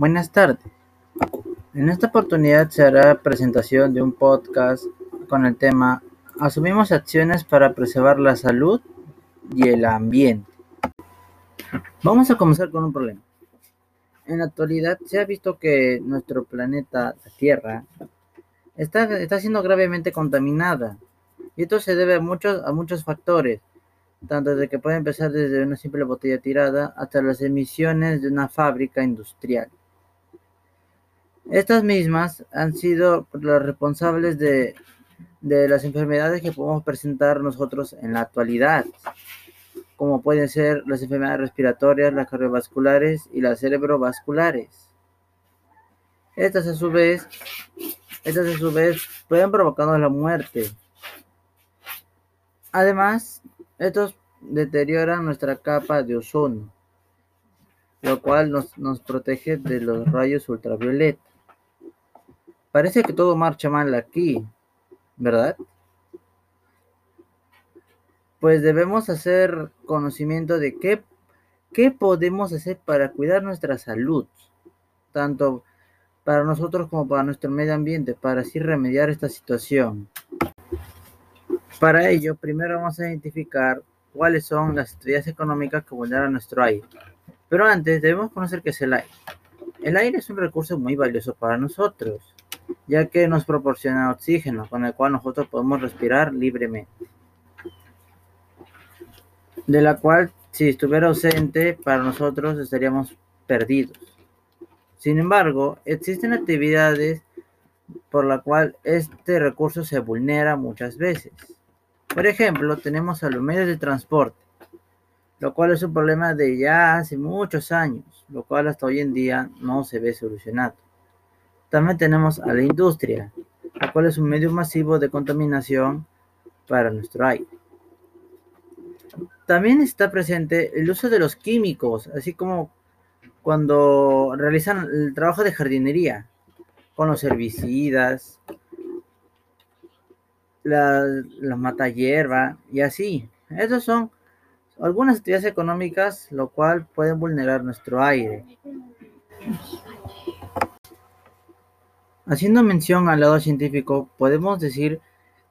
Buenas tardes. En esta oportunidad se hará presentación de un podcast con el tema Asumimos acciones para preservar la salud y el ambiente. Vamos a comenzar con un problema. En la actualidad se ha visto que nuestro planeta, la Tierra, está, está siendo gravemente contaminada. Y esto se debe a muchos, a muchos factores, tanto de que puede empezar desde una simple botella tirada hasta las emisiones de una fábrica industrial. Estas mismas han sido las responsables de, las enfermedades que podemos presentar nosotros en la actualidad, como pueden ser las enfermedades respiratorias, las cardiovasculares y las cerebrovasculares. Estas a su vez, estas a su vez pueden provocarnos la muerte. Además, estos deterioran nuestra capa de ozono, lo cual nos, nos protege de los rayos ultravioleta. Parece que todo marcha mal aquí, ¿verdad? Pues debemos hacer conocimiento de qué, qué podemos hacer para cuidar nuestra salud, tanto para nosotros como para nuestro medio ambiente, para así remediar esta situación. Para ello, primero vamos a identificar cuáles son las actividades económicas que vulneran nuestro aire. Pero antes debemos conocer qué es el aire. El aire es un recurso muy valioso para nosotros ya que nos proporciona oxígeno con el cual nosotros podemos respirar libremente. De la cual, si estuviera ausente, para nosotros estaríamos perdidos. Sin embargo, existen actividades por la cual este recurso se vulnera muchas veces. Por ejemplo, tenemos a los medios de transporte, lo cual es un problema de ya hace muchos años, lo cual hasta hoy en día no se ve solucionado. También tenemos a la industria, la cual es un medio masivo de contaminación para nuestro aire. También está presente el uso de los químicos, así como cuando realizan el trabajo de jardinería, con los herbicidas, la, la mata hierba y así. Esas son algunas actividades económicas, lo cual pueden vulnerar nuestro aire. Haciendo mención al lado científico, podemos decir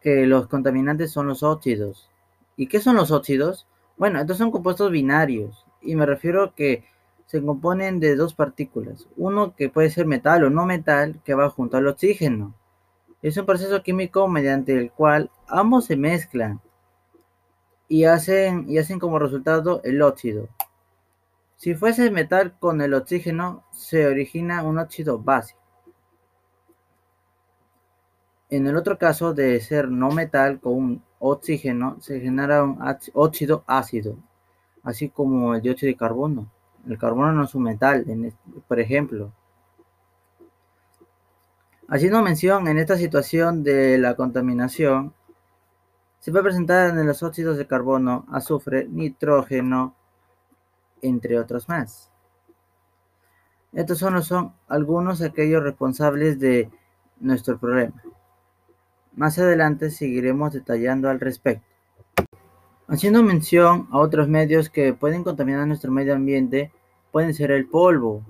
que los contaminantes son los óxidos. ¿Y qué son los óxidos? Bueno, estos son compuestos binarios y me refiero a que se componen de dos partículas. Uno que puede ser metal o no metal que va junto al oxígeno. Es un proceso químico mediante el cual ambos se mezclan y hacen, y hacen como resultado el óxido. Si fuese metal con el oxígeno, se origina un óxido básico. En el otro caso de ser no metal con un oxígeno, se genera un óxido ácido, así como el dióxido de carbono. El carbono no es un metal, por ejemplo. Haciendo mención en esta situación de la contaminación, se puede presentar en los óxidos de carbono, azufre, nitrógeno, entre otros más. Estos solo son algunos aquellos responsables de nuestro problema. Más adelante seguiremos detallando al respecto. Haciendo mención a otros medios que pueden contaminar nuestro medio ambiente, pueden ser el polvo.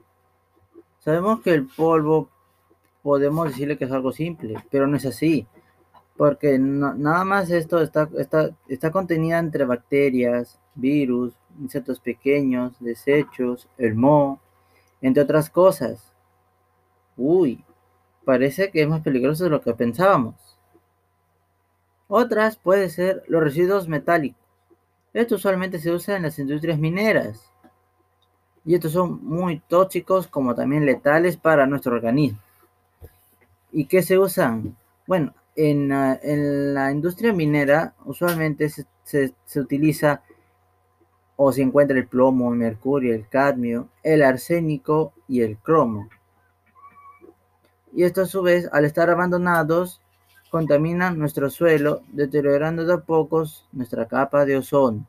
Sabemos que el polvo podemos decirle que es algo simple, pero no es así, porque nada más esto está, está, está contenida entre bacterias, virus, insectos pequeños, desechos, el moho, entre otras cosas. Uy, parece que es más peligroso de lo que pensábamos. Otras pueden ser los residuos metálicos. Esto usualmente se usa en las industrias mineras. Y estos son muy tóxicos como también letales para nuestro organismo. ¿Y qué se usan? Bueno, en, la industria minera usualmente se, se utiliza o se encuentra el plomo, el mercurio, el cadmio, el arsénico y el cromo. Y estos a su vez, al estar abandonados, contaminan nuestro suelo, deteriorando de a pocos nuestra capa de ozono.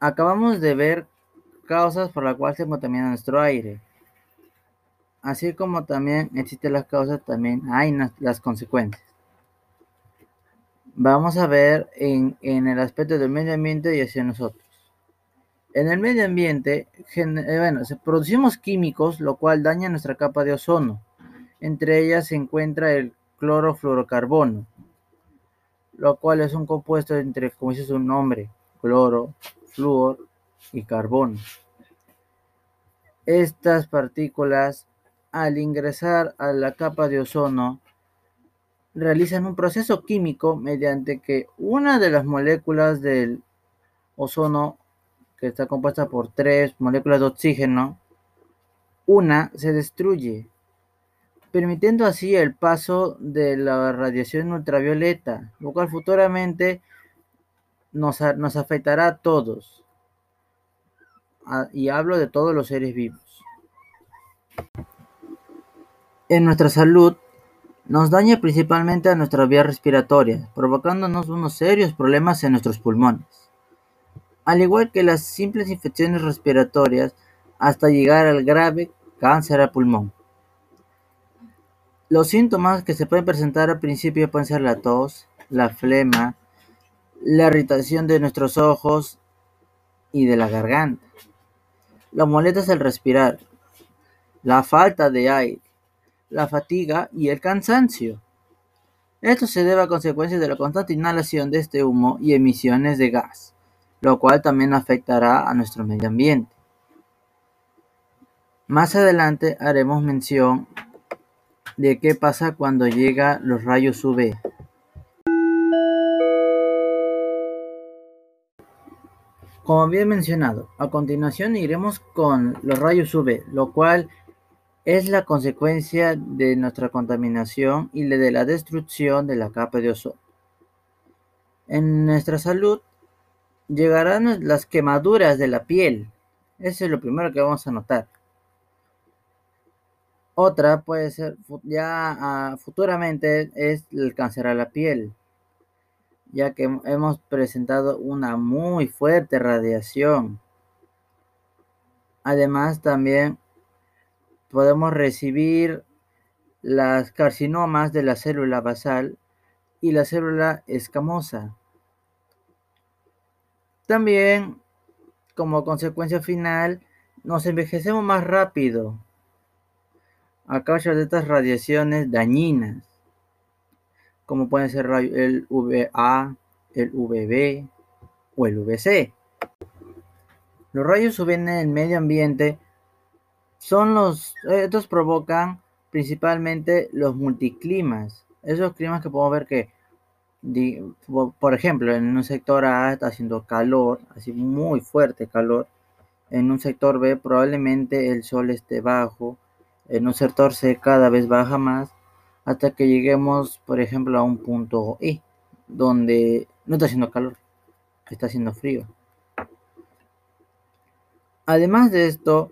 Acabamos de ver causas por las cuales se contamina nuestro aire. Así como también existen las causas, también hay las consecuencias. Vamos a ver en, el aspecto del medio ambiente y hacia nosotros. En el medio ambiente, eh, bueno, producimos químicos, lo cual daña nuestra capa de ozono. Entre ellas se encuentra el clorofluorocarbono, lo cual es un compuesto entre, como dice su nombre, cloro, flúor y carbono. Estas partículas, al ingresar a la capa de ozono, realizan un proceso químico mediante que una de las moléculas del ozono, que está compuesta por tres moléculas de oxígeno, una se destruye permitiendo así el paso de la radiación ultravioleta, lo cual futuramente nos, nos afectará a todos. y hablo de todos los seres vivos. En nuestra salud, nos daña principalmente a nuestra vía respiratoria, provocándonos unos serios problemas en nuestros pulmones. Al igual que las simples infecciones respiratorias, hasta llegar al grave cáncer al pulmón. Los síntomas que se pueden presentar al principio pueden ser la tos, la flema, la irritación de nuestros ojos y de la garganta, las molestias al respirar, la falta de aire, la fatiga y el cansancio. Esto se debe a consecuencias de la constante inhalación de este humo y emisiones de gas, lo cual también afectará a nuestro medio ambiente. Más adelante haremos mención de qué pasa cuando llega los rayos UV. Como bien mencionado, a continuación iremos con los rayos UV, lo cual es la consecuencia de nuestra contaminación y de la destrucción de la capa de ozono. En nuestra salud llegarán las quemaduras de la piel. Eso es lo primero que vamos a notar. Otra puede ser ya ah, futuramente es el cáncer a la piel, ya que hemos presentado una muy fuerte radiación. Además también podemos recibir las carcinomas de la célula basal y la célula escamosa. También, como consecuencia final, nos envejecemos más rápido a causa de estas radiaciones dañinas, como pueden ser el VA, el VB o el VC. Los rayos UV en el medio ambiente son los, estos provocan principalmente los multiclimas, esos climas que podemos ver que, por ejemplo, en un sector A está haciendo calor, así muy fuerte calor, en un sector B probablemente el sol esté bajo, en un sector C cada vez baja más hasta que lleguemos, por ejemplo, a un punto E, donde no está haciendo calor, está haciendo frío. Además de esto,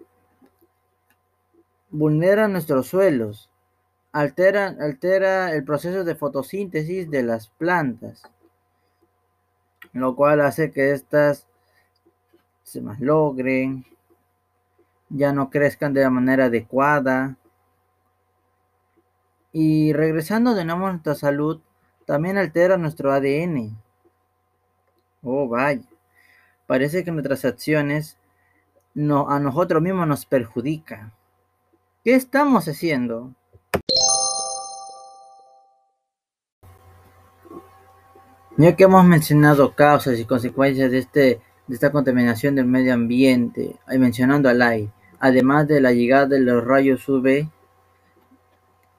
vulnera nuestros suelos, altera, el proceso de fotosíntesis de las plantas, lo cual hace que éstas se malogren, ya no crezcan de la manera adecuada. Y regresando de nuevo a nuestra salud, también altera nuestro ADN. Oh, vaya. Parece que nuestras acciones no, a nosotros mismos nos perjudican. ¿Qué estamos haciendo? Ya que hemos mencionado causas y consecuencias de, este, de esta contaminación del medio ambiente, y mencionando al aire, Además de la llegada de los rayos UV,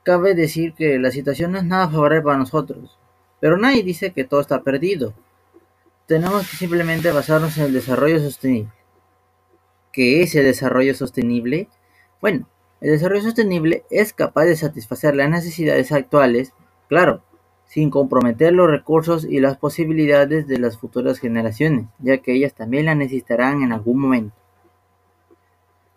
cabe decir que la situación no es nada favorable para nosotros, pero nadie dice que todo está perdido. Tenemos que simplemente basarnos en el desarrollo sostenible. ¿Qué es el desarrollo sostenible? Bueno, el desarrollo sostenible es capaz de satisfacer las necesidades actuales, claro, sin comprometer los recursos y las posibilidades de las futuras generaciones, ya que ellas también las necesitarán en algún momento.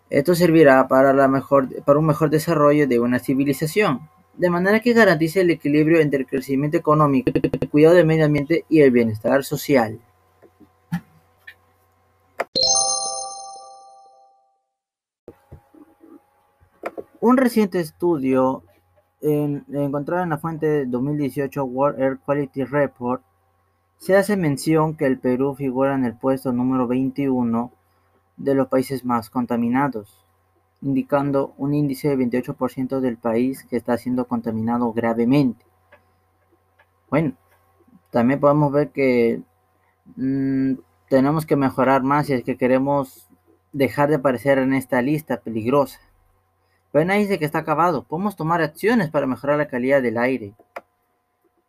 Esto servirá para, un mejor desarrollo de una civilización, de manera que garantice el equilibrio entre el crecimiento económico, el cuidado del medio ambiente y el bienestar social. Un reciente estudio encontrado en la fuente 2018 World Air Quality Report Se hace mención que el Perú figura en el puesto número 21 de los países más contaminados, indicando un índice de 28% del país que está siendo contaminado gravemente. Bueno, también podemos ver que mm, tenemos que mejorar más si es que queremos dejar de aparecer en esta lista peligrosa. Nadie dice que está acabado. Podemos tomar acciones para mejorar la calidad del aire.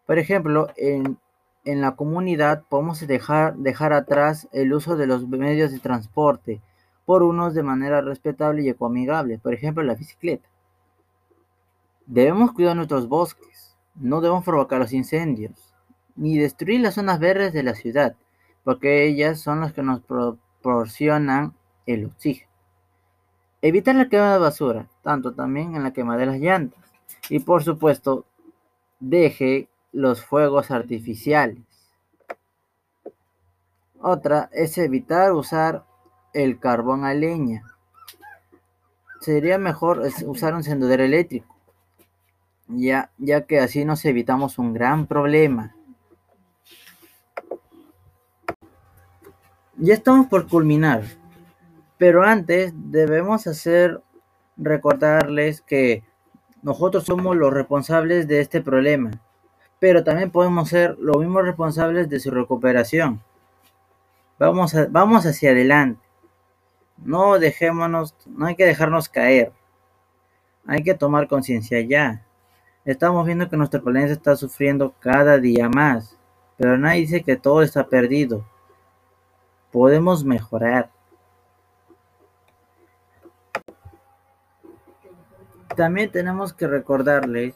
Por ejemplo, en, la comunidad podemos dejar, dejar atrás el uso de los medios de transporte por unos de manera respetable y ecoamigable, por ejemplo la bicicleta. Debemos cuidar nuestros bosques, no debemos provocar los incendios, ni destruir las zonas verdes de la ciudad, porque ellas son las que nos proporcionan el oxígeno. Evitar la quema de basura, tanto también en la quema de las llantas. Y por supuesto, deje los fuegos artificiales. Otra es evitar usar el carbón a leña. Sería mejor usar un encendedor eléctrico, ya, ya que así nos evitamos un gran problema. Ya estamos por culminar, pero antes debemos hacer recordarles que nosotros somos los responsables de este problema pero también podemos ser los mismos responsables de su recuperación. Vamos, vamos hacia adelante. No dejémonos, no hay que dejarnos caer. Hay que tomar conciencia ya. Estamos viendo que nuestro planeta está sufriendo cada día más, pero nadie dice que todo está perdido. Podemos mejorar. También tenemos que recordarles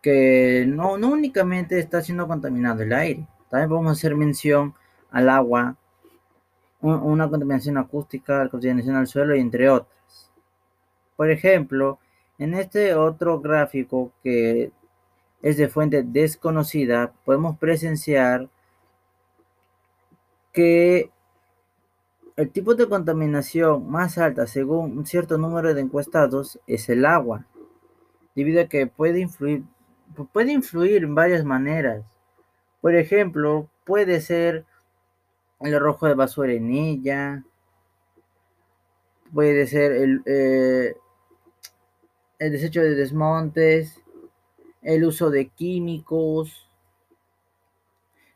que no, no únicamente está siendo contaminado el aire, también podemos hacer mención al agua, una contaminación acústica, la contaminación al suelo y entre otras. Por ejemplo, en este otro gráfico que es de fuente desconocida, podemos presenciar que el tipo de contaminación más alta según un cierto número de encuestados es el agua, debido a que puede influir puede influir en varias maneras. Por ejemplo, puede ser el arrojo de basura en ella, puede ser el, eh, el desecho de desmontes, el uso de químicos,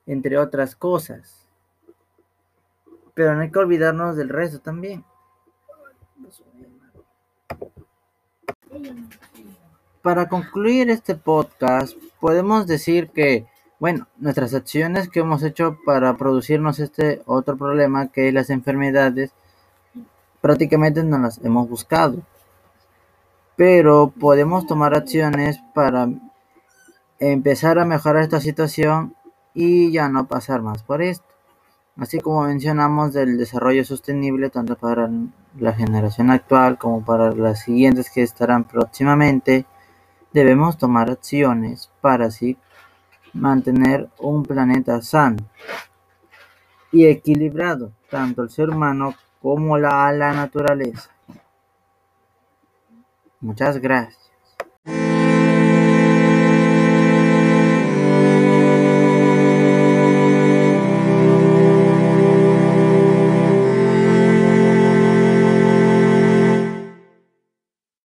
entre otras cosas. Pero no hay que olvidarnos del resto también. Para concluir este podcast, podemos decir que, bueno, nuestras acciones que hemos hecho para producirnos este otro problema, que es las enfermedades, prácticamente no las hemos buscado. Pero podemos tomar acciones para empezar a mejorar esta situación y ya no pasar más por esto. Así como mencionamos del desarrollo sostenible tanto para la generación actual como para las siguientes que estarán próximamente Debemos tomar acciones para así mantener un planeta sano y equilibrado, tanto el ser humano como la, la naturaleza. Muchas gracias.